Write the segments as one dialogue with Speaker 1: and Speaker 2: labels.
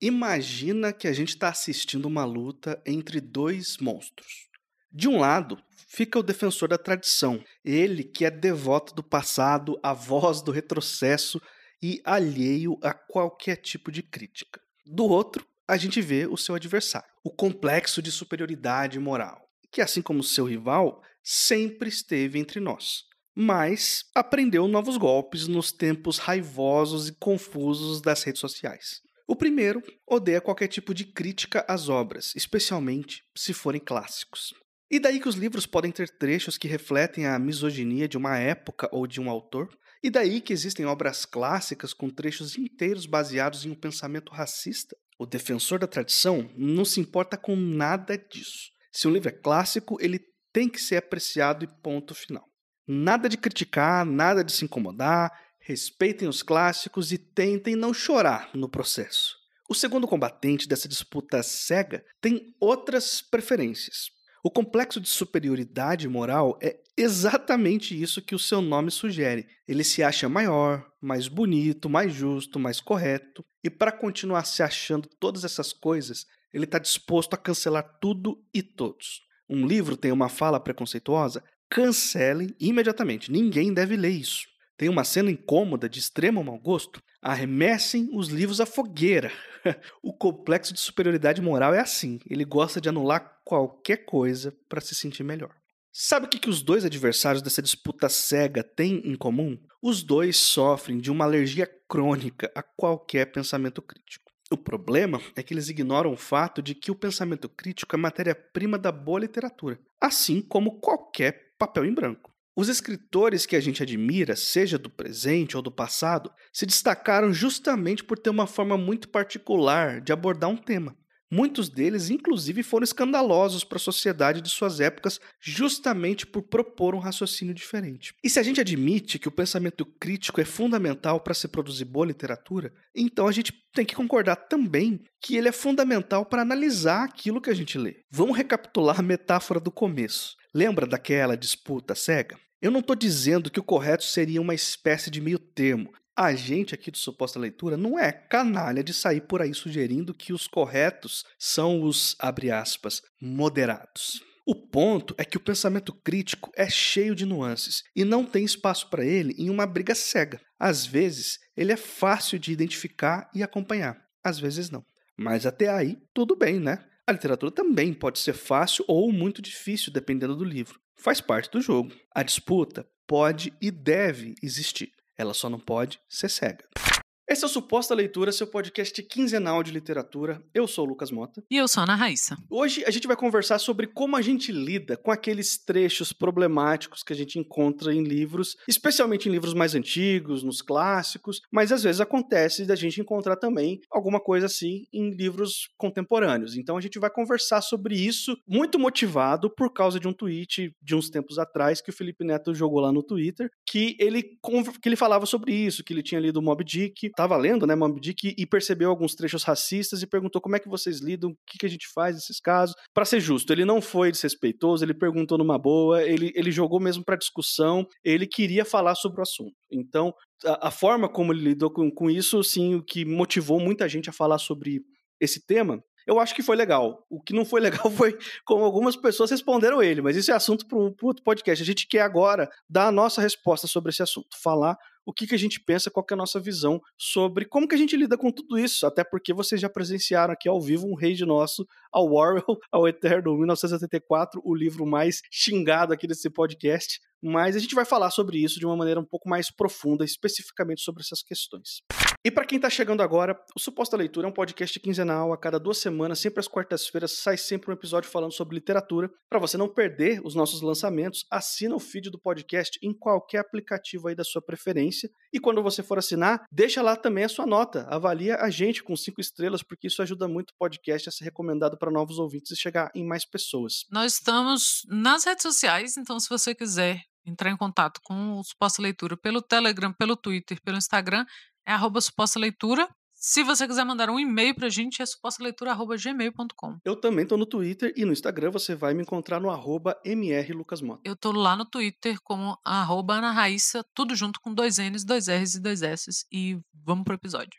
Speaker 1: Imagina que a gente está assistindo uma luta entre dois monstros. De um lado, fica o defensor da tradição, ele que é devoto do passado, a voz do retrocesso e alheio a qualquer tipo de crítica. Do outro, a gente vê o seu adversário, o complexo de superioridade moral, que, assim como seu rival, sempre esteve entre nós, mas aprendeu novos golpes nos tempos raivosos e confusos das redes sociais. O primeiro odeia qualquer tipo de crítica às obras, especialmente se forem clássicos. E daí que os livros podem ter trechos que refletem a misoginia de uma época ou de um autor? E daí que existem obras clássicas com trechos inteiros baseados em um pensamento racista? O defensor da tradição não se importa com nada disso. Se um livro é clássico, ele tem que ser apreciado e ponto final. Nada de criticar, nada de se incomodar, respeitem os clássicos e tentem não chorar no processo. O segundo combatente dessa disputa cega tem outras preferências. O complexo de superioridade moral é exatamente isso que o seu nome sugere. Ele se acha maior, mais bonito, mais justo, mais correto, e para continuar se achando todas essas coisas, ele está disposto a cancelar tudo e todos. Um livro tem uma fala preconceituosa? Cancelem imediatamente. Ninguém deve ler isso tem uma cena incômoda de extremo mau gosto, arremessem os livros à fogueira. o complexo de superioridade moral é assim, ele gosta de anular qualquer coisa para se sentir melhor. Sabe o que, que os dois adversários dessa disputa cega têm em comum? Os dois sofrem de uma alergia crônica a qualquer pensamento crítico. O problema é que eles ignoram o fato de que o pensamento crítico é matéria-prima da boa literatura, assim como qualquer papel em branco. Os escritores que a gente admira, seja do presente ou do passado, se destacaram justamente por ter uma forma muito particular de abordar um tema. Muitos deles, inclusive, foram escandalosos para a sociedade de suas épocas, justamente por propor um raciocínio diferente. E se a gente admite que o pensamento crítico é fundamental para se produzir boa literatura, então a gente tem que concordar também que ele é fundamental para analisar aquilo que a gente lê. Vamos recapitular a metáfora do começo. Lembra daquela disputa cega? Eu não estou dizendo que o correto seria uma espécie de meio termo. A gente aqui do Suposta Leitura não é canalha de sair por aí sugerindo que os corretos são os, abre aspas, moderados. O ponto é que o pensamento crítico é cheio de nuances e não tem espaço para ele em uma briga cega. Às vezes, ele é fácil de identificar e acompanhar, às vezes não. Mas até aí, tudo bem, né? A literatura também pode ser fácil ou muito difícil, dependendo do livro. Faz parte do jogo. A disputa pode e deve existir. Ela só não pode ser cega. Esse é o Suposta Leitura, seu podcast quinzenal de literatura. Eu sou o Lucas Mota.
Speaker 2: E eu sou a Ana Raíssa.
Speaker 1: Hoje a gente vai conversar sobre como a gente lida com aqueles trechos problemáticos que a gente encontra em livros, especialmente em livros mais antigos, nos clássicos, mas às vezes acontece da gente encontrar também alguma coisa assim em livros contemporâneos. Então a gente vai conversar sobre isso, muito motivado por causa de um tweet de uns tempos atrás que o Felipe Neto jogou lá no Twitter, que ele, que ele falava sobre isso, que ele tinha lido Mob Dick, estava lendo, né, Moby Dick, e percebeu alguns trechos racistas e perguntou como é que vocês lidam, o que, que a gente faz nesses casos. Para ser justo, ele não foi desrespeitoso, ele perguntou numa boa, ele, ele jogou mesmo para discussão, ele queria falar sobre o assunto. Então, a, a forma como ele lidou com, com isso, sim, o que motivou muita gente a falar sobre esse tema eu acho que foi legal. O que não foi legal foi como algumas pessoas responderam ele, mas isso é assunto para outro podcast. A gente quer agora dar a nossa resposta sobre esse assunto, falar o que, que a gente pensa, qual é a nossa visão sobre como que a gente lida com tudo isso, até porque vocês já presenciaram aqui ao vivo um rei nosso, ao Warwell, ao Eterno 1974, o livro mais xingado aqui desse podcast, mas a gente vai falar sobre isso de uma maneira um pouco mais profunda, especificamente sobre essas questões. E para quem está chegando agora, o Suposta Leitura é um podcast quinzenal, a cada duas semanas, sempre às quartas-feiras, sai sempre um episódio falando sobre literatura. Para você não perder os nossos lançamentos, assina o feed do podcast em qualquer aplicativo aí da sua preferência. E quando você for assinar, deixa lá também a sua nota. Avalia a gente com cinco estrelas, porque isso ajuda muito o podcast a ser recomendado para novos ouvintes e chegar em mais pessoas.
Speaker 2: Nós estamos nas redes sociais, então se você quiser entrar em contato com o Suposta Leitura pelo Telegram, pelo Twitter, pelo Instagram, é arroba suposta leitura. Se você quiser mandar um e-mail pra gente, é supostaleitura.gmail.com.
Speaker 1: Eu também tô no Twitter e no Instagram você vai me encontrar no arroba mrlucasmota.
Speaker 2: Eu tô lá no Twitter como arroba Ana Raíssa, tudo junto com dois N's, dois R's e dois S's. E vamos pro episódio.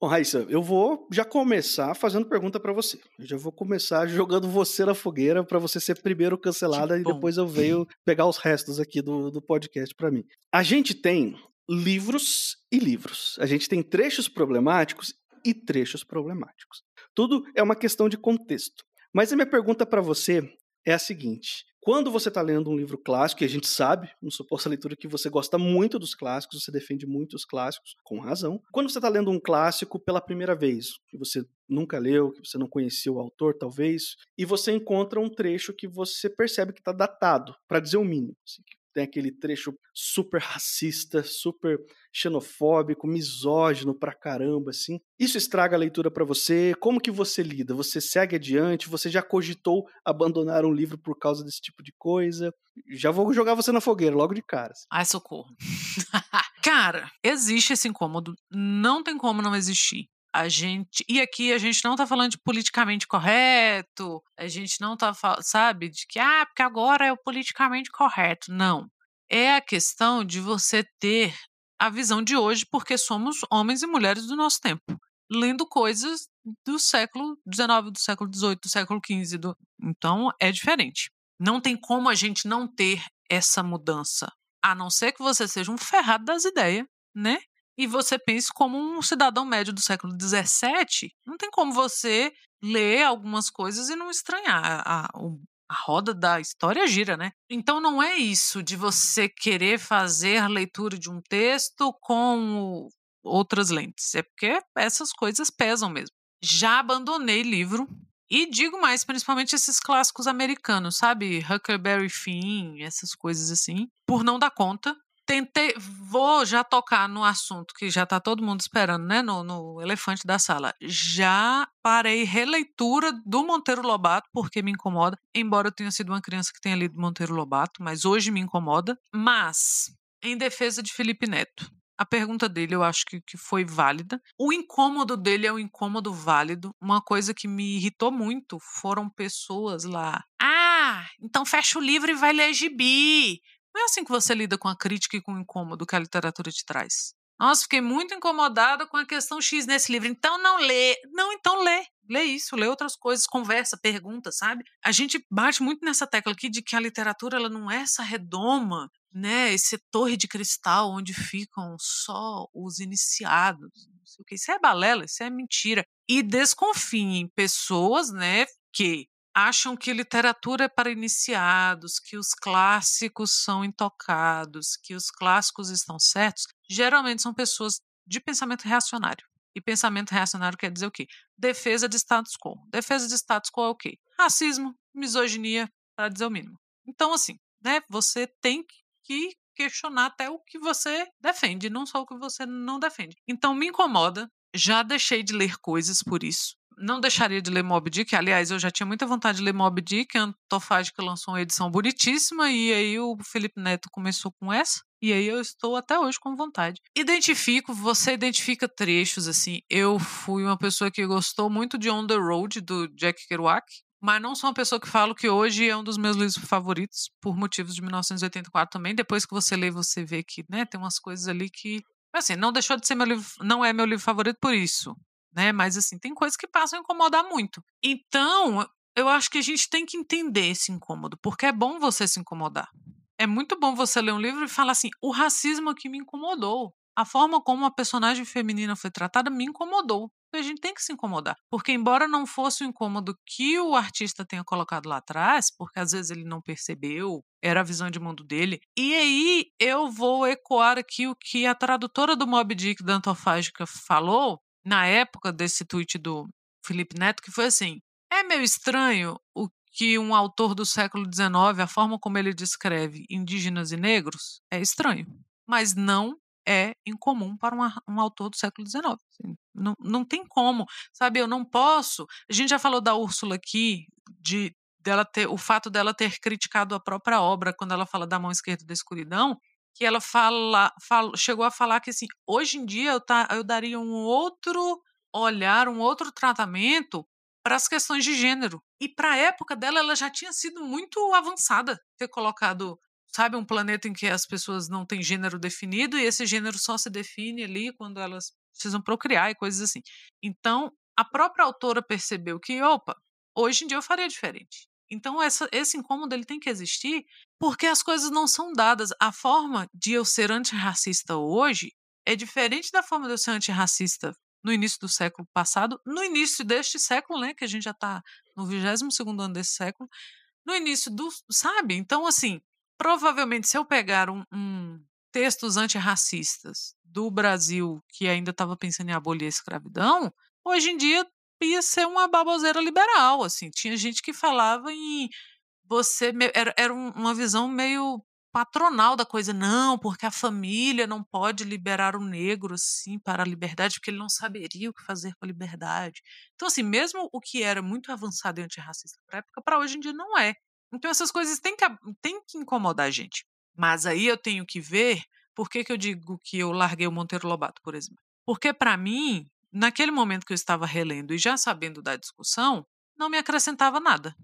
Speaker 1: Bom, Raíssa, eu vou já começar fazendo pergunta para você. Eu já vou começar jogando você na fogueira para você ser primeiro cancelada e depois eu venho pegar os restos aqui do, do podcast para mim. A gente tem livros e livros. A gente tem trechos problemáticos e trechos problemáticos. Tudo é uma questão de contexto. Mas a minha pergunta para você é a seguinte: quando você está lendo um livro clássico, e a gente sabe, no suposta leitura, que você gosta muito dos clássicos, você defende muito os clássicos, com razão. Quando você está lendo um clássico pela primeira vez, que você nunca leu, que você não conhecia o autor, talvez, e você encontra um trecho que você percebe que está datado, para dizer o mínimo. Assim, tem aquele trecho super racista, super xenofóbico, misógino pra caramba, assim. Isso estraga a leitura para você? Como que você lida? Você segue adiante? Você já cogitou abandonar um livro por causa desse tipo de coisa? Já vou jogar você na fogueira logo de cara. Assim.
Speaker 2: Ai, socorro. Cara, existe esse incômodo. Não tem como não existir a gente. E aqui a gente não tá falando de politicamente correto, a gente não tá, sabe, de que, ah, porque agora é o politicamente correto. Não. É a questão de você ter a visão de hoje, porque somos homens e mulheres do nosso tempo, lendo coisas do século XIX, do século XVIII, do século XV. Do... Então é diferente. Não tem como a gente não ter essa mudança. A não ser que você seja um ferrado das ideias, né? E você pense como um cidadão médio do século XVII, não tem como você ler algumas coisas e não estranhar. A, a roda da história gira, né? Então não é isso de você querer fazer a leitura de um texto com outras lentes. É porque essas coisas pesam mesmo. Já abandonei livro. E digo mais, principalmente esses clássicos americanos, sabe? Huckleberry Finn, essas coisas assim, por não dar conta tentei, vou já tocar no assunto que já está todo mundo esperando, né? No, no, elefante da sala. Já parei releitura do Monteiro Lobato, porque me incomoda. Embora eu tenha sido uma criança que tenha lido Monteiro Lobato, mas hoje me incomoda. Mas, em defesa de Felipe Neto. A pergunta dele eu acho que, que foi válida. O incômodo dele é um incômodo válido. Uma coisa que me irritou muito foram pessoas lá. Ah, então fecha o livro e vai ler gibi. Não é assim que você lida com a crítica e com o incômodo que a literatura te traz. Nossa, fiquei muito incomodada com a questão X nesse livro. Então não lê. Não, então lê. Lê isso, lê outras coisas, conversa, pergunta, sabe? A gente bate muito nessa tecla aqui de que a literatura ela não é essa redoma, né? Esse torre de cristal onde ficam só os iniciados. Não sei o que. Isso é balela, isso é mentira. E desconfiem pessoas, né, que acham que literatura é para iniciados, que os clássicos são intocados, que os clássicos estão certos, geralmente são pessoas de pensamento reacionário. E pensamento reacionário quer dizer o quê? Defesa de status quo. Defesa de status quo é o quê? Racismo, misoginia, para dizer o mínimo. Então, assim, né, você tem que questionar até o que você defende, não só o que você não defende. Então, me incomoda. Já deixei de ler coisas por isso não deixaria de ler Mob Dick. Aliás, eu já tinha muita vontade de ler Mob Dick. A Antofágica lançou uma edição bonitíssima e aí o Felipe Neto começou com essa. E aí eu estou até hoje com vontade. Identifico, você identifica trechos assim. Eu fui uma pessoa que gostou muito de On the Road do Jack Kerouac, mas não sou uma pessoa que falo que hoje é um dos meus livros favoritos por motivos de 1984 também. Depois que você lê, você vê que, né, tem umas coisas ali que assim, não deixou de ser meu livro, não é meu livro favorito por isso né? Mas assim, tem coisas que passam a incomodar muito. Então, eu acho que a gente tem que entender esse incômodo, porque é bom você se incomodar. É muito bom você ler um livro e falar assim: o racismo aqui me incomodou. A forma como a personagem feminina foi tratada me incomodou. A gente tem que se incomodar. Porque, embora não fosse o incômodo que o artista tenha colocado lá atrás, porque às vezes ele não percebeu, era a visão de mundo dele. E aí eu vou ecoar aqui o que a tradutora do Mob Dick da Antofágica falou, na época desse tweet do Felipe Neto, que foi assim: é meio estranho o que um autor do século XIX, a forma como ele descreve indígenas e negros, é estranho, mas não é incomum para um, um autor do século XIX. Assim, não, não tem como, sabe? Eu não posso. A gente já falou da Úrsula aqui, de dela ter o fato dela ter criticado a própria obra quando ela fala da mão esquerda da escuridão que ela fala, fala, chegou a falar que assim, hoje em dia eu, tá, eu daria um outro olhar, um outro tratamento para as questões de gênero. E para a época dela, ela já tinha sido muito avançada, ter colocado, sabe, um planeta em que as pessoas não têm gênero definido e esse gênero só se define ali quando elas precisam procriar e coisas assim. Então, a própria autora percebeu que, opa, hoje em dia eu faria diferente. Então, essa, esse incômodo ele tem que existir porque as coisas não são dadas. A forma de eu ser antirracista hoje é diferente da forma de eu ser antirracista no início do século passado, no início deste século, né, que a gente já está no 22 segundo ano desse século, no início do, sabe? Então, assim, provavelmente se eu pegar um, um textos antirracistas do Brasil que ainda estava pensando em abolir a escravidão, hoje em dia ia ser uma baboseira liberal, assim. Tinha gente que falava em você era, era uma visão meio patronal da coisa, não, porque a família não pode liberar o negro assim para a liberdade, porque ele não saberia o que fazer com a liberdade. Então, assim, mesmo o que era muito avançado e antirracista para época, para hoje em dia não é. Então, essas coisas têm que, têm que incomodar a gente. Mas aí eu tenho que ver por que, que eu digo que eu larguei o Monteiro Lobato, por exemplo. Porque, para mim, naquele momento que eu estava relendo e já sabendo da discussão, não me acrescentava nada.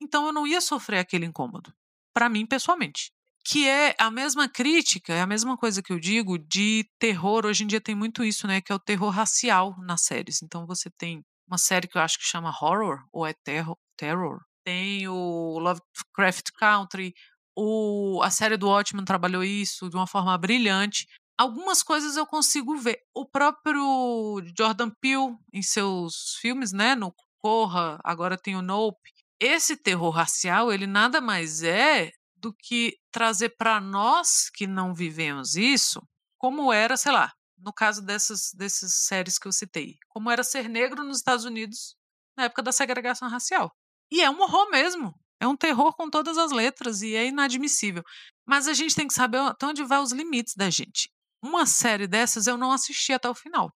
Speaker 2: Então, eu não ia sofrer aquele incômodo. Para mim, pessoalmente que é a mesma crítica, é a mesma coisa que eu digo de terror. Hoje em dia tem muito isso, né? Que é o terror racial nas séries. Então você tem uma série que eu acho que chama Horror, ou é Terror. terror. Tem o Lovecraft Country, o, a série do Watchmen trabalhou isso de uma forma brilhante. Algumas coisas eu consigo ver. O próprio Jordan Peele, em seus filmes, né? No Corra, agora tem o Nope. Esse terror racial, ele nada mais é do que trazer para nós que não vivemos isso, como era, sei lá, no caso dessas, dessas séries que eu citei, como era ser negro nos Estados Unidos na época da segregação racial. E é um horror mesmo. É um terror com todas as letras e é inadmissível. Mas a gente tem que saber até onde vai os limites da gente. Uma série dessas eu não assisti até o final.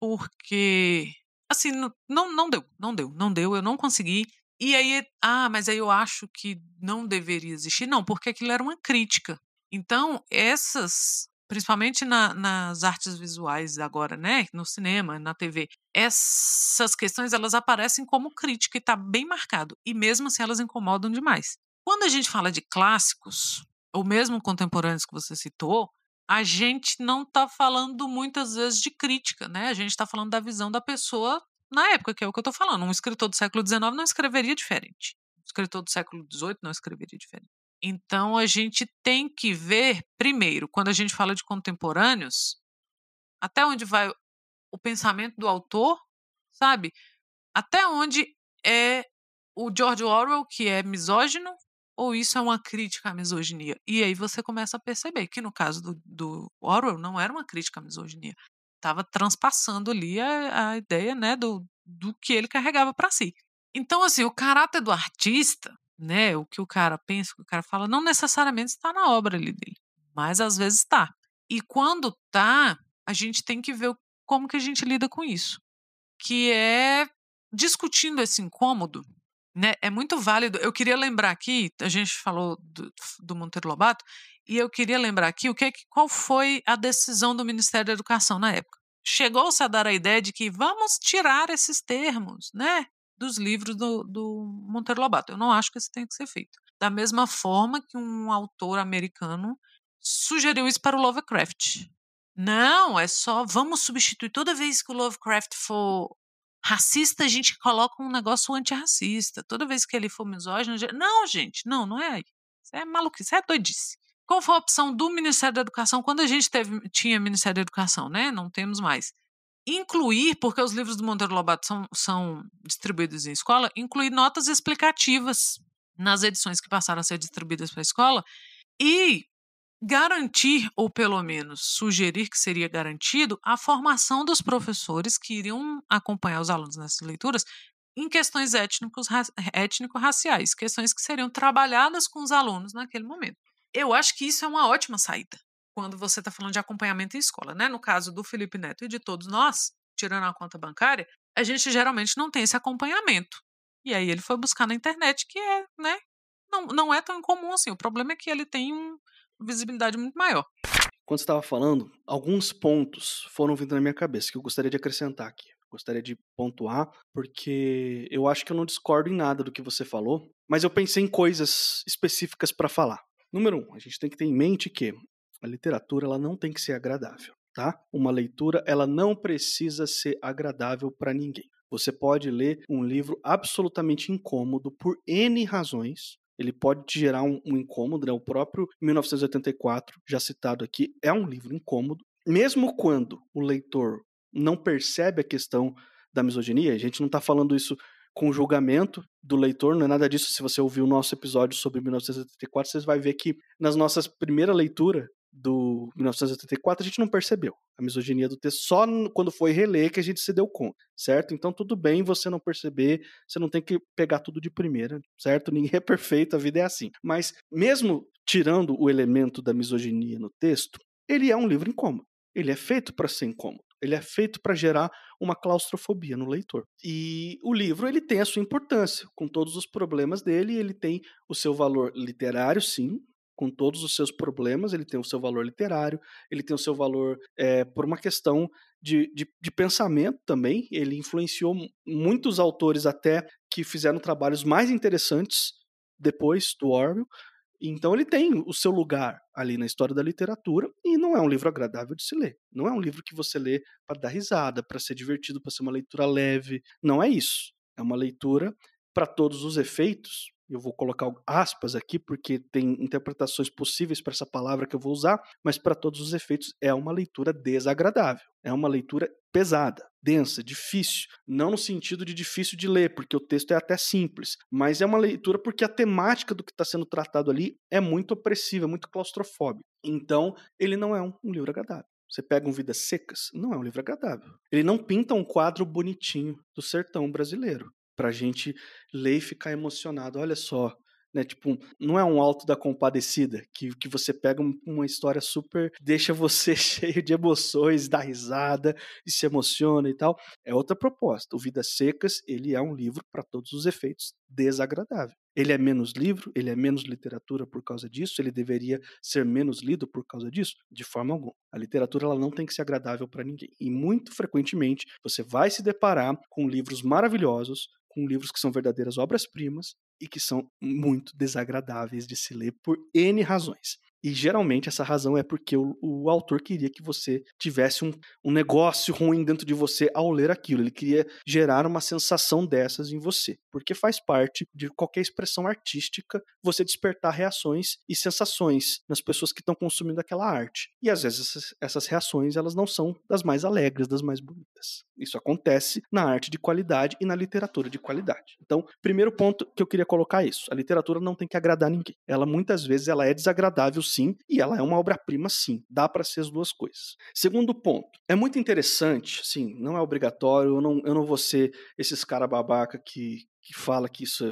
Speaker 2: Porque, assim, não, não deu, não deu, não deu, eu não consegui. E aí, ah, mas aí eu acho que não deveria existir. Não, porque aquilo era uma crítica. Então, essas, principalmente na, nas artes visuais agora, né, no cinema, na TV, essas questões elas aparecem como crítica e está bem marcado. E mesmo assim elas incomodam demais. Quando a gente fala de clássicos, ou mesmo contemporâneos que você citou, a gente não está falando muitas vezes de crítica, né? A gente está falando da visão da pessoa na época, que é o que eu estou falando. Um escritor do século XIX não escreveria diferente. Um escritor do século XVIII não escreveria diferente. Então a gente tem que ver, primeiro, quando a gente fala de contemporâneos, até onde vai o pensamento do autor, sabe? Até onde é o George Orwell, que é misógino, ou isso é uma crítica à misoginia? E aí você começa a perceber que no caso do, do Orwell não era uma crítica à misoginia estava transpassando ali a, a, ideia né, do, do que ele carregava para si. Então, assim, o caráter do artista, né, o que o cara pensa, o que o cara fala, não necessariamente está na obra ali dele, mas às vezes está. E quando tá, a gente tem que ver como que a gente lida com isso, que é discutindo esse incômodo, né, é muito válido. Eu queria lembrar aqui, a gente falou do, do Monteiro Lobato, e eu queria lembrar aqui o que, qual foi a decisão do Ministério da Educação na época. Chegou-se a dar a ideia de que vamos tirar esses termos, né, dos livros do, do Monteiro Lobato. Eu não acho que isso tenha que ser feito. Da mesma forma que um autor americano sugeriu isso para o Lovecraft. Não, é só vamos substituir toda vez que o Lovecraft for racista, a gente coloca um negócio antirracista. Toda vez que ele for misógino, gente... não, gente, não, não é. Isso é maluquice, é doidice. Qual foi a opção do Ministério da Educação quando a gente teve, tinha Ministério da Educação, né? Não temos mais. Incluir, porque os livros do Monteiro Lobato são, são distribuídos em escola, incluir notas explicativas nas edições que passaram a ser distribuídas para a escola e garantir, ou pelo menos sugerir que seria garantido, a formação dos professores que iriam acompanhar os alunos nessas leituras em questões étnico-raciais, questões que seriam trabalhadas com os alunos naquele momento. Eu acho que isso é uma ótima saída quando você está falando de acompanhamento em escola, né? No caso do Felipe Neto e de todos nós, tirando a conta bancária, a gente geralmente não tem esse acompanhamento. E aí ele foi buscar na internet, que é, né? Não, não é tão incomum assim. O problema é que ele tem uma visibilidade muito maior.
Speaker 1: Quando você estava falando, alguns pontos foram vindo na minha cabeça que eu gostaria de acrescentar aqui. Gostaria de pontuar, porque eu acho que eu não discordo em nada do que você falou, mas eu pensei em coisas específicas para falar. Número um, a gente tem que ter em mente que a literatura ela não tem que ser agradável. tá? Uma leitura, ela não precisa ser agradável para ninguém. Você pode ler um livro absolutamente incômodo por N razões. Ele pode te gerar um, um incômodo, né? O próprio 1984, já citado aqui, é um livro incômodo. Mesmo quando o leitor não percebe a questão da misoginia, a gente não está falando isso com julgamento do leitor, não é nada disso. Se você ouvir o nosso episódio sobre 1984, você vai ver que nas nossas primeira leitura do 1984 a gente não percebeu a misoginia do texto só quando foi reler que a gente se deu conta, certo? Então tudo bem você não perceber, você não tem que pegar tudo de primeira, certo? Ninguém é perfeito, a vida é assim. Mas mesmo tirando o elemento da misoginia no texto, ele é um livro incômodo. Ele é feito para ser incômodo. Ele é feito para gerar uma claustrofobia no leitor. E o livro ele tem a sua importância, com todos os problemas dele, ele tem o seu valor literário, sim, com todos os seus problemas, ele tem o seu valor literário, ele tem o seu valor é, por uma questão de, de, de, pensamento também. Ele influenciou muitos autores até que fizeram trabalhos mais interessantes depois do Orwell. Então ele tem o seu lugar ali na história da literatura e não é um livro agradável de se ler. Não é um livro que você lê para dar risada, para ser divertido, para ser uma leitura leve. Não é isso. É uma leitura para todos os efeitos, eu vou colocar aspas aqui porque tem interpretações possíveis para essa palavra que eu vou usar, mas para todos os efeitos é uma leitura desagradável, é uma leitura pesada, densa, difícil, não no sentido de difícil de ler, porque o texto é até simples, mas é uma leitura porque a temática do que está sendo tratado ali é muito opressiva, é muito claustrofóbica. Então, ele não é um, um livro agradável. Você pega um Vidas Secas, não é um livro agradável. Ele não pinta um quadro bonitinho do sertão brasileiro pra gente ler e ficar emocionado. Olha só, né? Tipo, não é um alto da compadecida que, que você pega uma história super, deixa você cheio de emoções, dá risada e se emociona e tal. É outra proposta. O Vidas Secas, ele é um livro para todos os efeitos desagradável. Ele é menos livro, ele é menos literatura por causa disso, ele deveria ser menos lido por causa disso? De forma alguma. A literatura ela não tem que ser agradável para ninguém. E muito frequentemente você vai se deparar com livros maravilhosos, com livros que são verdadeiras obras-primas e que são muito desagradáveis de se ler por N razões. E geralmente essa razão é porque o, o autor queria que você tivesse um, um, negócio ruim dentro de você ao ler aquilo. Ele queria gerar uma sensação dessas em você. Porque faz parte de qualquer expressão artística você despertar reações e sensações nas pessoas que estão consumindo aquela arte. E às vezes essas, essas reações elas não são das mais alegres, das mais bonitas. Isso acontece na arte de qualidade e na literatura de qualidade. Então, primeiro ponto que eu queria colocar é isso. A literatura não tem que agradar ninguém. Ela muitas vezes ela é desagradável sim, e ela é uma obra-prima, sim. Dá para ser as duas coisas. Segundo ponto, é muito interessante, sim, não é obrigatório, eu não, eu não vou ser esses cara babaca que, que fala que isso é,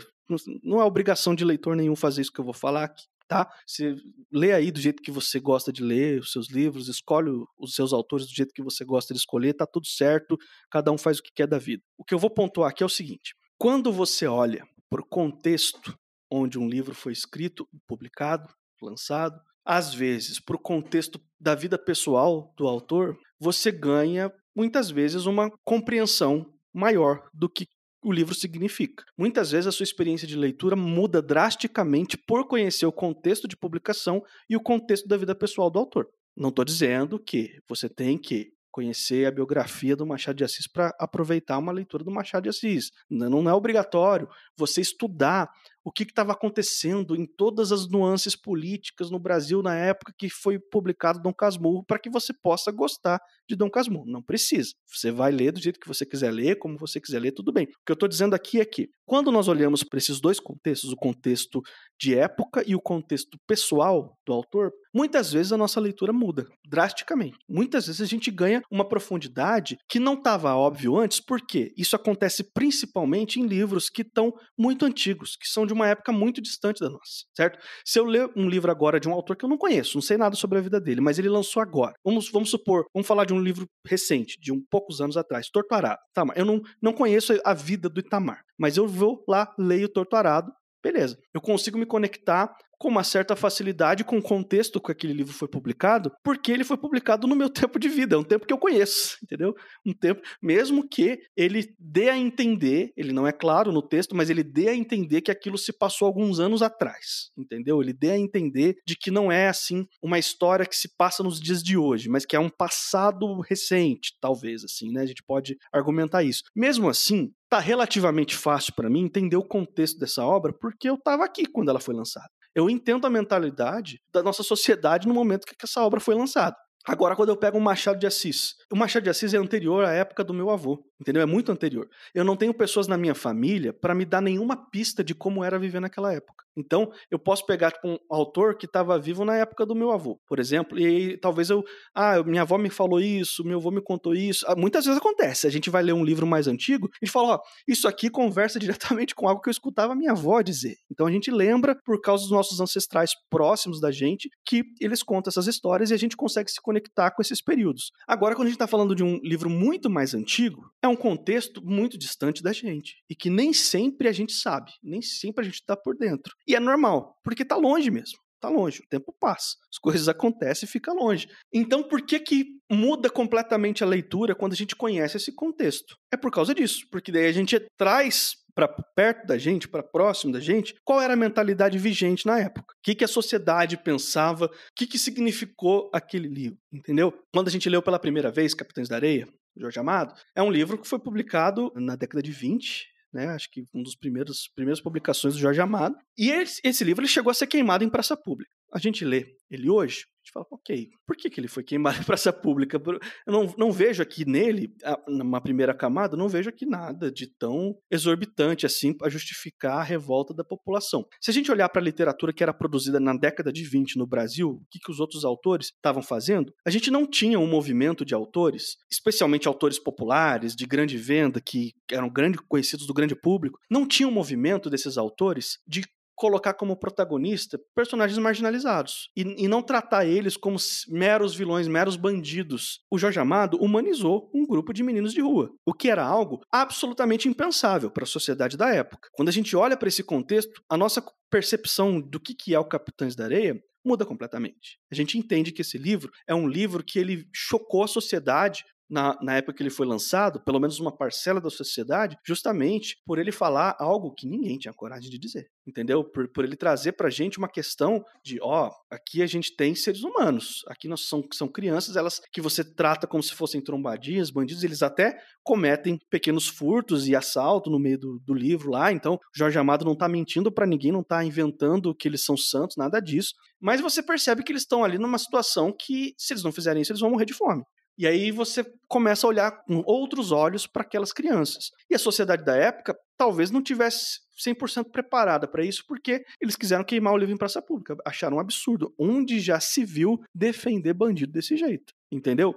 Speaker 1: não é obrigação de leitor nenhum fazer isso que eu vou falar aqui tá? Você lê aí do jeito que você gosta de ler os seus livros, escolhe os seus autores do jeito que você gosta de escolher, tá tudo certo, cada um faz o que quer da vida. O que eu vou pontuar aqui é o seguinte: quando você olha o contexto onde um livro foi escrito, publicado, lançado, às vezes, para o contexto da vida pessoal do autor, você ganha muitas vezes uma compreensão maior do que o livro significa. Muitas vezes a sua experiência de leitura muda drasticamente por conhecer o contexto de publicação e o contexto da vida pessoal do autor. Não estou dizendo que você tem que conhecer a biografia do Machado de Assis para aproveitar uma leitura do Machado de Assis. Não é obrigatório você estudar o que estava acontecendo em todas as nuances políticas no Brasil na época que foi publicado Dom Casmurro para que você possa gostar de Dom Casmurro. Não precisa. Você vai ler do jeito que você quiser ler, como você quiser ler, tudo bem. O que eu estou dizendo aqui é que, quando nós olhamos para esses dois contextos, o contexto de época e o contexto pessoal do autor, muitas vezes a nossa leitura muda drasticamente. Muitas vezes a gente ganha uma profundidade que não estava óbvio antes, porque isso acontece principalmente em livros que estão muito antigos, que são de uma época muito distante da nossa, certo? Se eu ler um livro agora de um autor que eu não conheço, não sei nada sobre a vida dele, mas ele lançou agora. Vamos, vamos supor, vamos falar de um livro recente, de um poucos anos atrás, Torto Arado. Tá, eu não, não conheço a vida do Itamar, mas eu vou lá, leio Torto Arado, beleza. Eu consigo me conectar com uma certa facilidade com o contexto que aquele livro foi publicado, porque ele foi publicado no meu tempo de vida, é um tempo que eu conheço, entendeu? Um tempo, mesmo que ele dê a entender, ele não é claro no texto, mas ele dê a entender que aquilo se passou alguns anos atrás, entendeu? Ele dê a entender de que não é assim uma história que se passa nos dias de hoje, mas que é um passado recente, talvez assim, né? A gente pode argumentar isso. Mesmo assim, tá relativamente fácil para mim entender o contexto dessa obra porque eu estava aqui quando ela foi lançada. Eu entendo a mentalidade da nossa sociedade no momento que essa obra foi lançada. Agora, quando eu pego um Machado de Assis, o Machado de Assis é anterior à época do meu avô, entendeu? É muito anterior. Eu não tenho pessoas na minha família para me dar nenhuma pista de como era viver naquela época. Então, eu posso pegar tipo, um autor que estava vivo na época do meu avô, por exemplo, e aí, talvez eu. Ah, minha avó me falou isso, meu avô me contou isso. Ah, muitas vezes acontece. A gente vai ler um livro mais antigo e fala: ó, isso aqui conversa diretamente com algo que eu escutava minha avó dizer. Então a gente lembra, por causa dos nossos ancestrais próximos da gente, que eles contam essas histórias e a gente consegue se conectar com esses períodos. Agora, quando a gente está falando de um livro muito mais antigo, é um contexto muito distante da gente e que nem sempre a gente sabe, nem sempre a gente está por dentro. E é normal, porque está longe mesmo. Está longe, o tempo passa, as coisas acontecem e fica longe. Então, por que que muda completamente a leitura quando a gente conhece esse contexto? É por causa disso, porque daí a gente traz para perto da gente, para próximo da gente, qual era a mentalidade vigente na época? O que, que a sociedade pensava? O que, que significou aquele livro? Entendeu? Quando a gente leu pela primeira vez Capitães da Areia, Jorge Amado, é um livro que foi publicado na década de 20, né? Acho que um dos primeiros primeiras publicações do Jorge Amado. E esse, esse livro ele chegou a ser queimado em praça pública. A gente lê ele hoje, gente fala, ok, por que, que ele foi queimado em praça pública? Eu não, não vejo aqui nele, numa primeira camada, não vejo aqui nada de tão exorbitante assim para justificar a revolta da população. Se a gente olhar para a literatura que era produzida na década de 20 no Brasil, o que, que os outros autores estavam fazendo, a gente não tinha um movimento de autores, especialmente autores populares, de grande venda, que eram grande, conhecidos do grande público, não tinha um movimento desses autores de colocar como protagonista personagens marginalizados e, e, não tratar eles como meros vilões, meros bandidos. O Jorge Amado humanizou um grupo de meninos de rua, o que era algo absolutamente impensável para a sociedade da época. Quando a gente olha para esse contexto, a nossa percepção do que, que é o Capitães da Areia muda completamente. A gente entende que esse livro é um livro que ele chocou a sociedade na, na época que ele foi lançado, pelo menos uma parcela da sociedade, justamente por ele falar algo que ninguém tinha coragem de dizer, entendeu? Por, por ele trazer pra gente uma questão de, ó, aqui a gente tem seres humanos, aqui nós são, são crianças, elas que você trata como se fossem trombadinhas, bandidos, eles até cometem pequenos furtos e assalto no meio do, do livro lá, então Jorge Amado não tá mentindo para ninguém, não tá inventando que eles são santos, nada disso, mas você percebe que eles estão ali numa situação que, se eles não fizerem isso, eles vão morrer de fome. E aí você começa a olhar com outros olhos para aquelas crianças. E a sociedade da época talvez não tivesse 100% preparada para isso, porque eles quiseram queimar o livro em praça pública. Acharam um absurdo. Onde já se viu defender bandido desse jeito? Entendeu?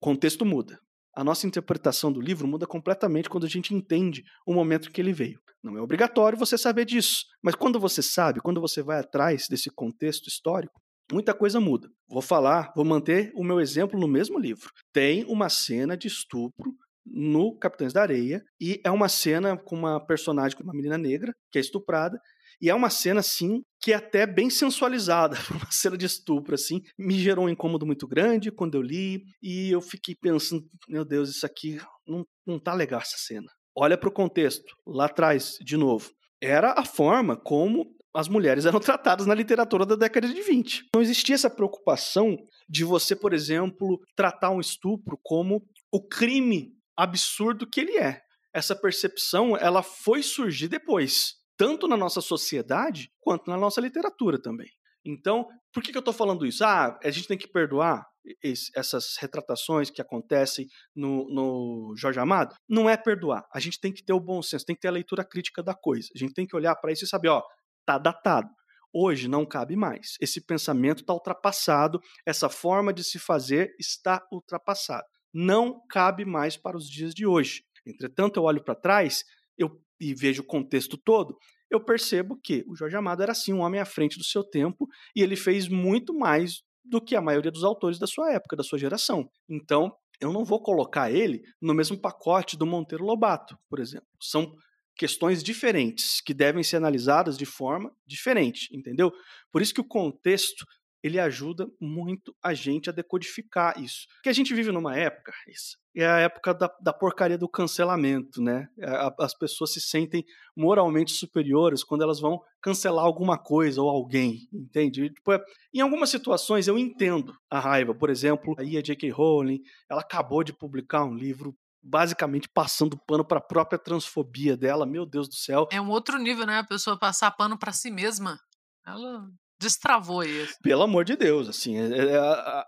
Speaker 1: Contexto muda. A nossa interpretação do livro muda completamente quando a gente entende o momento que ele veio. Não é obrigatório você saber disso, mas quando você sabe, quando você vai atrás desse contexto histórico, muita coisa muda. Vou falar, vou manter o meu exemplo no mesmo livro. Tem uma cena de estupro no Capitães da Areia e é uma cena com uma personagem, com uma menina negra que é estuprada e é uma cena assim que é até bem sensualizada, uma cena de estupro assim, me gerou um incômodo muito grande quando eu li e eu fiquei pensando, meu Deus, isso aqui não, não tá legal essa cena. Olha para o contexto, lá atrás, de novo. Era a forma como as mulheres eram tratadas na literatura da década de 20. Não existia essa preocupação de você, por exemplo, tratar um estupro como o crime absurdo que ele é. Essa percepção, ela foi surgir depois, tanto na nossa sociedade quanto na nossa literatura também. Então, por que, que eu estou falando isso? Ah, a gente tem que perdoar esse, essas retratações que acontecem no, no, Jorge Amado? Não é perdoar. A gente tem que ter o bom senso, tem que ter a leitura crítica da coisa. A gente tem que olhar para isso e saber, ó, está datado. Hoje não cabe mais. Esse pensamento está ultrapassado, essa forma de se fazer está ultrapassada. Não cabe mais para os dias de hoje. Entretanto, eu olho para trás eu, e vejo o contexto todo, eu percebo que o Jorge Amado era sim um homem à frente do seu tempo e ele fez muito mais do que a maioria dos autores da sua época, da sua geração. Então, eu não vou colocar ele no mesmo pacote do Monteiro Lobato, por exemplo. São questões diferentes que devem ser analisadas de forma diferente, entendeu? Por isso que o contexto ele ajuda muito a gente a decodificar isso. Porque a gente vive numa época, isso, é a época da, da porcaria do cancelamento, né? É, as pessoas se sentem moralmente superiores quando elas vão cancelar alguma coisa ou alguém, entende? Tipo, é, em algumas situações eu entendo a raiva. Por exemplo, aí a J.K. Rowling, ela acabou de publicar um livro basicamente passando pano para a própria transfobia dela. Meu Deus do céu.
Speaker 2: É um outro nível, né? A pessoa passar pano para si mesma. Ela destravou isso.
Speaker 1: Pelo amor de Deus, assim, é, é, a, a,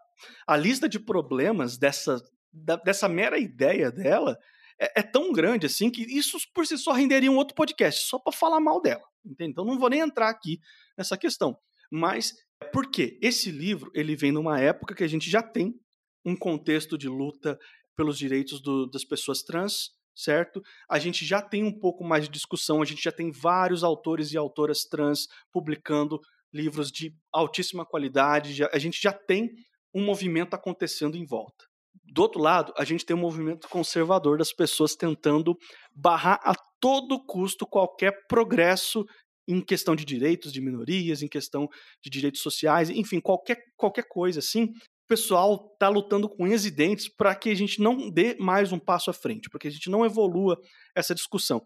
Speaker 1: a lista de problemas dessa, da, dessa mera ideia dela é, é, tão grande assim que isso por si só renderia um outro podcast só para falar mal dela. Entende? Então não vou nem entrar aqui nessa questão. Mas por quê? Esse livro ele vem numa época que a gente já tem um contexto de luta pelos direitos do, das pessoas trans, certo? A gente já tem um pouco mais de discussão, a gente já tem vários autores e autoras trans publicando livros de altíssima qualidade, já, a gente já tem um movimento acontecendo em volta. Do outro lado, a gente tem um movimento conservador das pessoas tentando barrar a todo custo qualquer progresso em questão de direitos de minorias, em questão de direitos sociais, enfim, qualquer, qualquer coisa assim, pessoal está lutando com unhas e dentes para que a gente não dê mais um passo à frente, para que a gente não evolua essa discussão.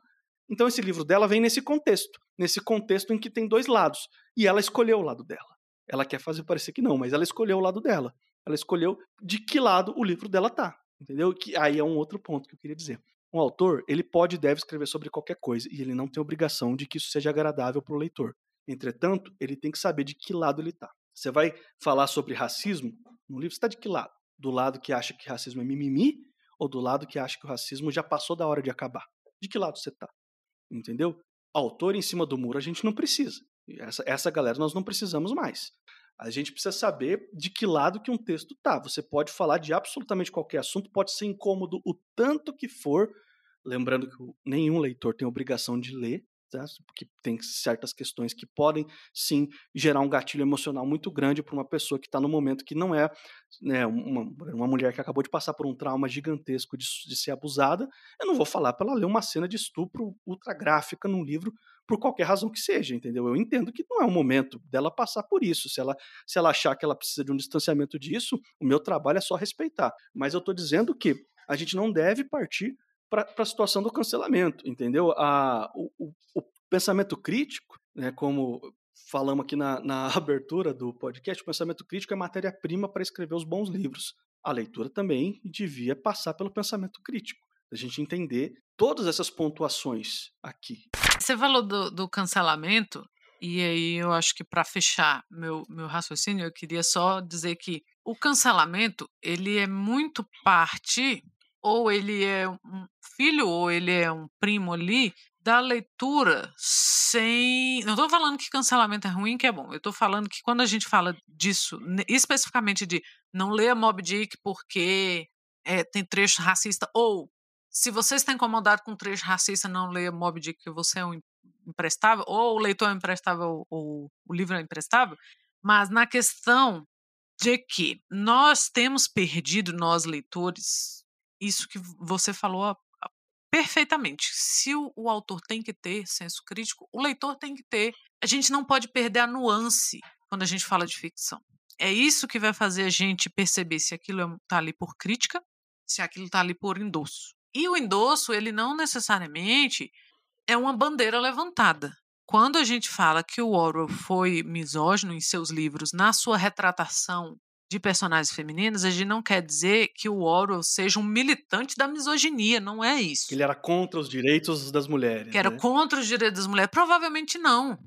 Speaker 1: Então esse livro dela vem nesse contexto, nesse contexto em que tem dois lados, e ela escolheu o lado dela. Ela quer fazer parecer que não, mas ela escolheu o lado dela. Ela escolheu de que lado o livro dela tá, entendeu? Que aí é um outro ponto que eu queria dizer. Um autor, ele pode e deve escrever sobre qualquer coisa, e ele não tem obrigação de que isso seja agradável para o leitor. Entretanto, ele tem que saber de que lado ele está. Você vai falar sobre racismo no livro, você está de que lado? Do lado que acha que racismo é mimimi ou do lado que acha que o racismo já passou da hora de acabar? De que lado você está? Entendeu? Autor em cima do muro a gente não precisa. Essa, essa galera nós não precisamos mais. A gente precisa saber de que lado que um texto tá. Você pode falar de absolutamente qualquer assunto, pode ser incômodo o tanto que for, lembrando que nenhum leitor tem obrigação de ler, tá? porque tem certas questões que podem sim gerar um gatilho emocional muito grande para uma pessoa que está no momento que não é né, uma, uma mulher que acabou de passar por um trauma gigantesco de, de ser abusada. Eu não vou falar para ela ler uma cena de estupro ultra gráfica num livro por qualquer razão que seja, entendeu? Eu entendo que não é o momento dela passar por isso. Se ela, se ela achar que ela precisa de um distanciamento disso, o meu trabalho é só respeitar. Mas eu estou dizendo que a gente não deve partir para a situação do cancelamento, entendeu? A, o, o, o pensamento crítico, né, como falamos aqui na, na abertura do podcast, o pensamento crítico é matéria-prima para escrever os bons livros. A leitura também devia passar pelo pensamento crítico, a gente entender todas essas pontuações aqui.
Speaker 2: Você falou do, do cancelamento, e aí eu acho que para fechar meu, meu raciocínio, eu queria só dizer que o cancelamento ele é muito parte ou ele é um filho ou ele é um primo ali da leitura sem. Não estou falando que cancelamento é ruim, que é bom. Eu estou falando que quando a gente fala disso, especificamente de não ler Mob Dick porque é, tem trecho racista, ou se você está incomodado com trecho racista, não leia Mob Dick porque você é um imprestável, ou o leitor é imprestável, ou o livro é imprestável. Mas na questão de que nós temos perdido, nós leitores, isso que você falou perfeitamente. Se o, o, autor tem que ter senso crítico, o leitor tem que ter. A gente não pode perder a nuance quando a gente fala de ficção. É isso que vai fazer a gente perceber se aquilo está ali por crítica, se aquilo está ali por endosso. E o endosso, ele não necessariamente é uma bandeira levantada. Quando a gente fala que o Orwell foi misógino em seus livros, na sua retratação de personagens femininas, a gente não quer dizer que o Orwell seja um militante da misoginia, não é isso.
Speaker 1: Ele era contra os direitos das mulheres.
Speaker 2: Que era
Speaker 1: né?
Speaker 2: contra os direitos das mulheres. Provavelmente não.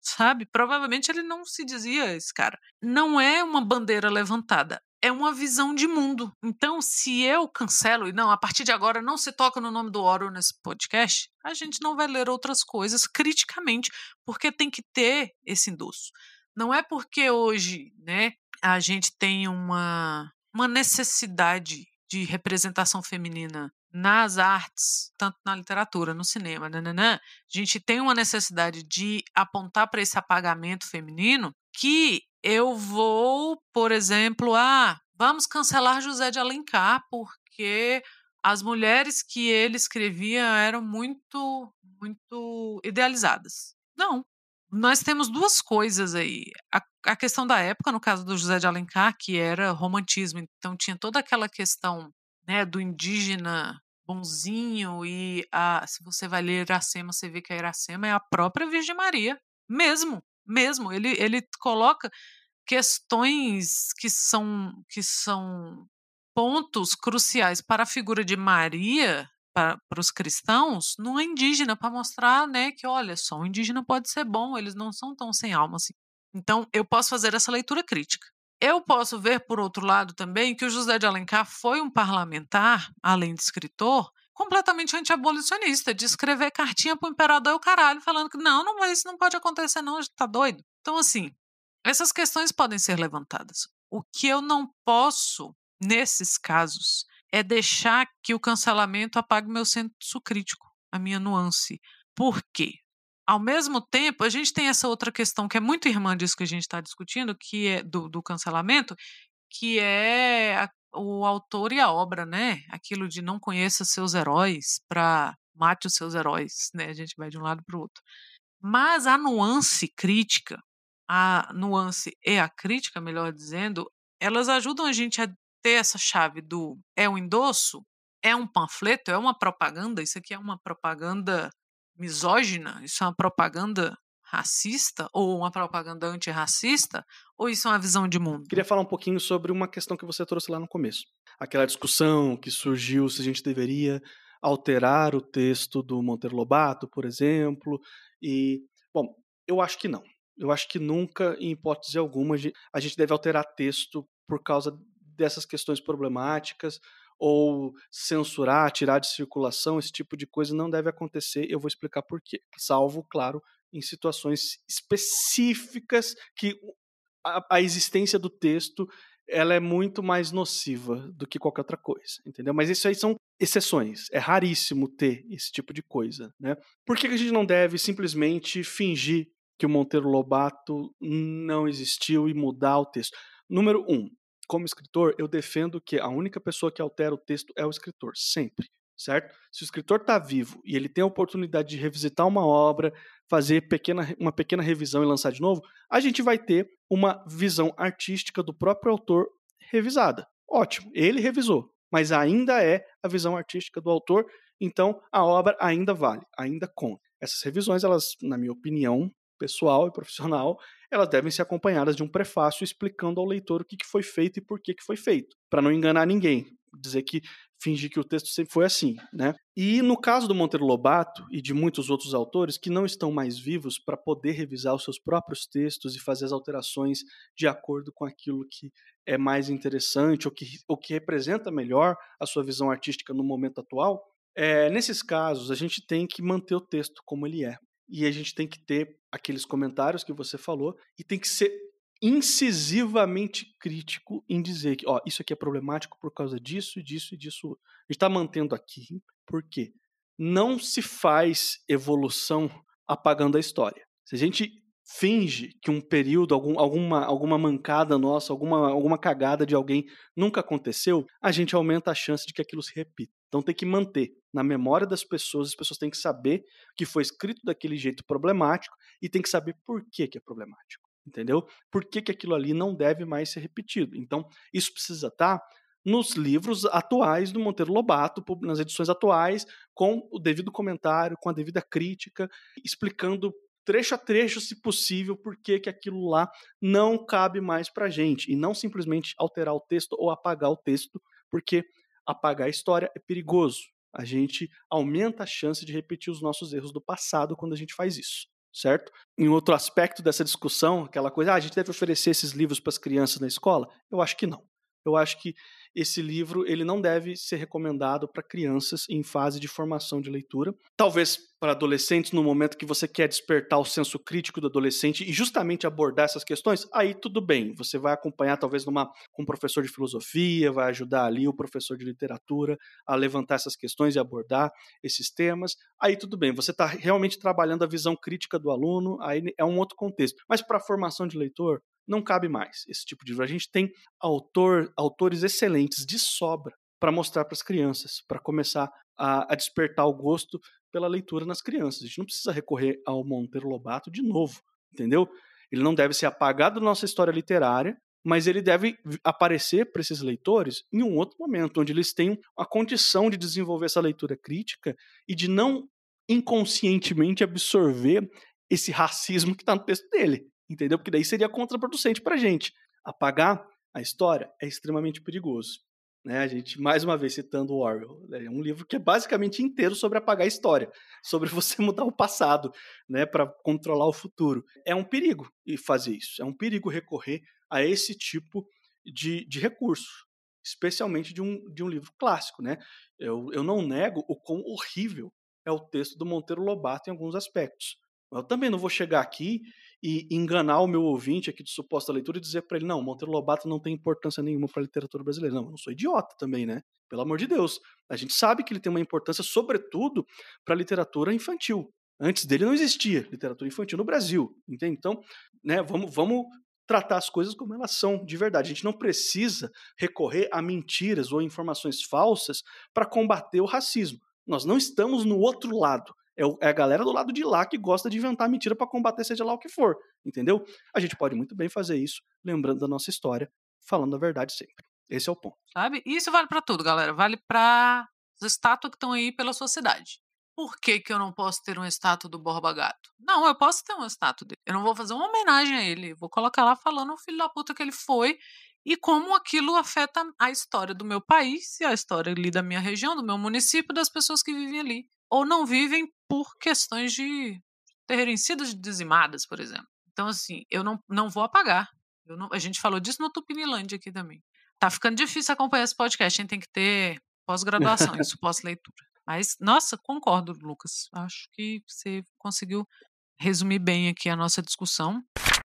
Speaker 2: Sabe? Provavelmente ele não se dizia esse cara. Não é uma bandeira levantada. É uma visão de mundo. Então, se eu cancelo e não, a partir de agora não se toca no nome do Orwell nesse podcast, a gente não vai ler outras coisas criticamente, porque tem que ter esse endosso. Não é porque hoje, né, a gente tem uma, uma necessidade de representação feminina nas artes, tanto na literatura, no cinema, nananã, a gente tem uma necessidade de apontar para esse apagamento feminino que eu vou, por exemplo, ah, vamos cancelar José de Alencar porque as mulheres que ele escrevia eram muito, muito idealizadas. Não. Nós temos duas coisas aí. A, a questão da época, no caso do José de Alencar, que era romantismo, então tinha toda aquela questão né, do indígena bonzinho e a, se você vai ler Iracema, você vê que a Iracema é a própria Virgem Maria, mesmo, mesmo. Ele, ele coloca questões que são que são pontos cruciais para a figura de Maria para, os cristãos não é indígena para mostrar né que olha só um indígena pode ser bom eles não são tão sem alma assim então eu posso fazer essa leitura crítica eu posso ver por outro lado também que o José de Alencar foi um parlamentar além de escritor completamente anti-abolicionista, de escrever cartinha para o imperador e o caralho, falando que não, não, isso não pode acontecer, não, a gente tá doido. Então, assim, essas questões podem ser levantadas. O que eu não posso, nesses casos, é deixar que o cancelamento apague meu senso crítico, a minha nuance. Por quê? Ao mesmo tempo, a gente tem essa outra questão que é muito irmã disso que a gente está discutindo, que é do, do cancelamento, que é a, o autor e a obra, né? Aquilo de não conheça seus heróis para mate os seus heróis, né? A gente vai de um lado para o outro. Mas a nuance crítica a nuance e a crítica, melhor dizendo, elas ajudam a gente a ter essa chave do é um endosso, é um panfleto, é uma propaganda, isso aqui é uma propaganda misógina, isso é uma propaganda racista ou uma propaganda antirracista, ou isso é uma visão de mundo?
Speaker 1: Queria falar um pouquinho sobre uma questão que você trouxe lá no começo. Aquela discussão que surgiu se a gente deveria alterar o texto do Monteiro Lobato, por exemplo, e bom, eu acho que não. Eu acho que nunca, em hipótese alguma, a gente deve alterar texto por causa dessas questões problemáticas ou censurar, tirar de circulação, esse tipo de coisa não deve acontecer. Eu vou explicar por quê. Salvo, claro, em situações específicas que a, a existência do texto ela é muito mais nociva do que qualquer outra coisa, entendeu? Mas isso aí são exceções. É raríssimo ter esse tipo de coisa, né? Por que a gente não deve simplesmente fingir que o Monteiro Lobato não existiu e mudar o texto. Número um, como escritor, eu defendo que a única pessoa que altera o texto é o escritor, sempre, certo? Se o escritor está vivo e ele tem a oportunidade de revisitar uma obra, fazer pequena, uma pequena revisão e lançar de novo, a gente vai ter uma visão artística do próprio autor revisada. Ótimo, ele revisou, mas ainda é a visão artística do autor, então a obra ainda vale, ainda conta. Essas revisões, elas, na minha opinião, pessoal e profissional, elas devem ser acompanhadas de um prefácio explicando ao leitor o que foi feito e por que foi feito, para não enganar ninguém, dizer que fingir que o texto sempre foi assim, né? E no caso do Monteiro Lobato e de muitos outros autores que não estão mais vivos para poder revisar os seus próprios textos e fazer as alterações de acordo com aquilo que é mais interessante ou que, ou que representa melhor a sua visão artística no momento atual, é, nesses casos a gente tem que manter o texto como ele é e a gente tem que ter aqueles comentários que você falou e tem que ser incisivamente crítico em dizer que, ó, isso aqui é problemático por causa disso, disso e disso. A gente está mantendo aqui, porque não se faz evolução apagando a história. Se a gente finge que um período, algum, alguma, alguma mancada nossa, alguma, alguma cagada de alguém nunca aconteceu, a gente aumenta a chance de que aquilo se repita. Então tem que manter na memória das pessoas, as pessoas têm que saber que foi escrito daquele jeito problemático e tem que saber por que, que é problemático. Entendeu? Por que, que aquilo ali não deve mais ser repetido. Então, isso precisa estar tá nos livros atuais do Monteiro Lobato, nas edições atuais, com o devido comentário, com a devida crítica, explicando trecho a trecho, se possível, por que aquilo lá não cabe mais para gente. E não simplesmente alterar o texto ou apagar o texto, porque apagar a história é perigoso. A gente aumenta a chance de repetir os nossos erros do passado quando a gente faz isso, certo? Em outro aspecto dessa discussão, aquela coisa, ah, a gente deve oferecer esses livros para as crianças na escola? Eu acho que não. Eu acho que esse livro ele não deve ser recomendado para crianças em fase de formação de leitura. Talvez para adolescentes, no momento que você quer despertar o senso crítico do adolescente e justamente abordar essas questões, aí tudo bem. Você vai acompanhar talvez numa, com um professor de filosofia, vai ajudar ali o professor de literatura a levantar essas questões e abordar esses temas. Aí tudo bem. Você está realmente trabalhando a visão crítica do aluno, aí é um outro contexto. Mas para a formação de leitor, não cabe mais esse tipo de livro. A gente tem autor, autores excelentes de sobra para mostrar para as crianças, para começar a, a despertar o gosto pela leitura nas crianças. A gente não precisa recorrer ao Monteiro Lobato de novo, entendeu? Ele não deve ser apagado da nossa história literária, mas ele deve aparecer para esses leitores em um outro momento, onde eles tenham a condição de desenvolver essa leitura crítica e de não inconscientemente absorver esse racismo que está no texto dele, entendeu? Porque daí seria contraproducente para a gente. Apagar a história é extremamente perigoso. Né, a gente, mais uma vez, citando o Orwell, né, é um livro que é basicamente inteiro sobre apagar a história, sobre você mudar o passado né, para controlar o futuro. É um perigo fazer isso, é um perigo recorrer a esse tipo de, de recurso, especialmente de um, de um livro clássico. Né? Eu, eu não nego o quão horrível é o texto do Monteiro Lobato em alguns aspectos. Eu também não vou chegar aqui e enganar o meu ouvinte aqui de suposta leitura e dizer para ele, não, Monteiro Lobato não tem importância nenhuma para a literatura brasileira. Não, eu não sou idiota também, né? Pelo amor de Deus. A gente sabe que ele tem uma importância, sobretudo, para a literatura infantil. Antes dele não existia literatura infantil no Brasil, entende? Então, né, vamos, vamos tratar as coisas como elas são de verdade. A gente não precisa recorrer a mentiras ou informações falsas para combater o racismo. Nós não estamos no outro lado. É, é a galera do lado de lá que gosta de inventar mentira para combater seja lá o que for, entendeu? A gente pode muito bem fazer isso, lembrando da nossa história, falando a verdade sempre. Esse é o ponto.
Speaker 2: Sabe? Isso vale para tudo, galera. Vale para as estátuas que estão aí pela sua cidade. Por que, que eu não posso ter uma estátua do Borba Gato? Não, eu posso ter uma estátua dele. Eu não vou fazer uma homenagem a ele. Vou colocar lá falando o filho da puta que ele foi e como aquilo afeta a história do meu país e a história ali da minha região, do meu município, das pessoas que vivem ali ou não vivem por questões de terem sido dizimadas, por exemplo. Então, assim, eu não, não vou apagar. Não, a gente falou disso no Tupinilândia aqui também. Tá ficando difícil acompanhar esse podcast, a gente tem que ter pós-graduação, isso, pós-leitura. Mas, nossa, concordo, Lucas. Acho que você conseguiu resumir bem aqui a nossa discussão.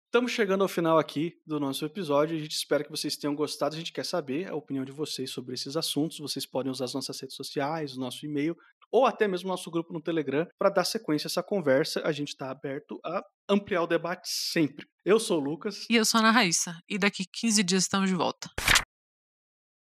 Speaker 1: Estamos chegando ao final aqui do nosso episódio. A gente espera que vocês tenham gostado. A gente quer saber a opinião de vocês sobre esses assuntos. Vocês podem usar as nossas redes sociais, o nosso e-mail ou até mesmo nosso grupo no Telegram para dar sequência a essa conversa. A gente está aberto a ampliar o debate sempre. Eu sou o Lucas.
Speaker 2: E eu sou a Ana Raíssa. E daqui 15 dias estamos de volta.